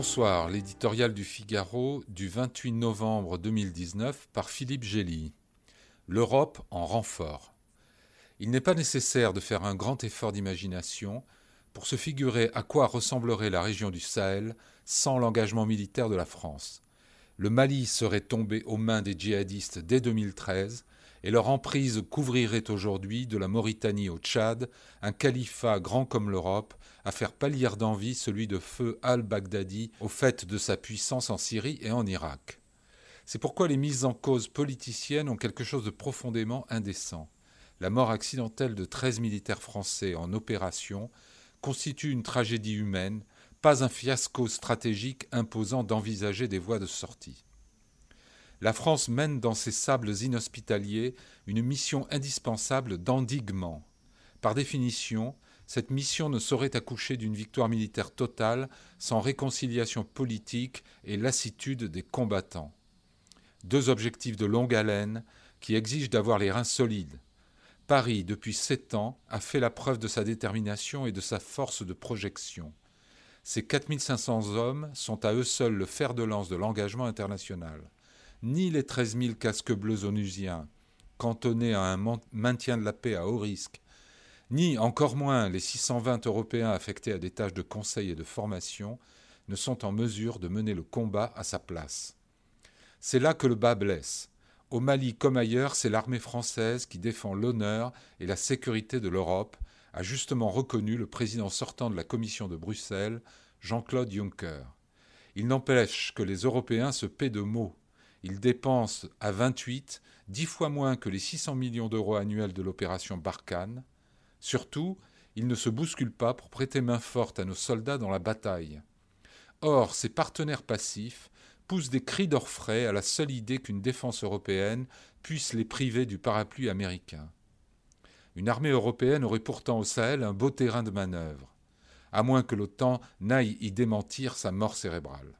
Bonsoir, l'éditorial du Figaro du 28 novembre 2019 par Philippe Gély. L'Europe en renfort. Il n'est pas nécessaire de faire un grand effort d'imagination pour se figurer à quoi ressemblerait la région du Sahel sans l'engagement militaire de la France. Le Mali serait tombé aux mains des djihadistes dès 2013 et leur emprise couvrirait aujourd'hui de la Mauritanie au Tchad un califat grand comme l'Europe à faire pâlir d'envie celui de feu al-Baghdadi au fait de sa puissance en Syrie et en Irak. C'est pourquoi les mises en cause politiciennes ont quelque chose de profondément indécent. La mort accidentelle de 13 militaires français en opération constitue une tragédie humaine, pas un fiasco stratégique imposant d'envisager des voies de sortie. La France mène dans ses sables inhospitaliers une mission indispensable d'endiguement. Par définition, cette mission ne saurait accoucher d'une victoire militaire totale sans réconciliation politique et lassitude des combattants. Deux objectifs de longue haleine qui exigent d'avoir les reins solides. Paris, depuis sept ans, a fait la preuve de sa détermination et de sa force de projection. Ces 4500 hommes sont à eux seuls le fer de lance de l'engagement international. Ni les 13 000 casques bleus onusiens, cantonnés à un maintien de la paix à haut risque, ni encore moins les 620 Européens affectés à des tâches de conseil et de formation ne sont en mesure de mener le combat à sa place. C'est là que le bas blesse. Au Mali comme ailleurs, c'est l'armée française qui défend l'honneur et la sécurité de l'Europe, a justement reconnu le président sortant de la Commission de Bruxelles, Jean-Claude Juncker. Il n'empêche que les Européens se paient de mots. Ils dépensent à 28 dix fois moins que les 600 millions d'euros annuels de l'opération Barkhane, Surtout, ils ne se bousculent pas pour prêter main forte à nos soldats dans la bataille. Or, ces partenaires passifs poussent des cris d'orfraie à la seule idée qu'une défense européenne puisse les priver du parapluie américain. Une armée européenne aurait pourtant au Sahel un beau terrain de manœuvre, à moins que l'OTAN n'aille y démentir sa mort cérébrale.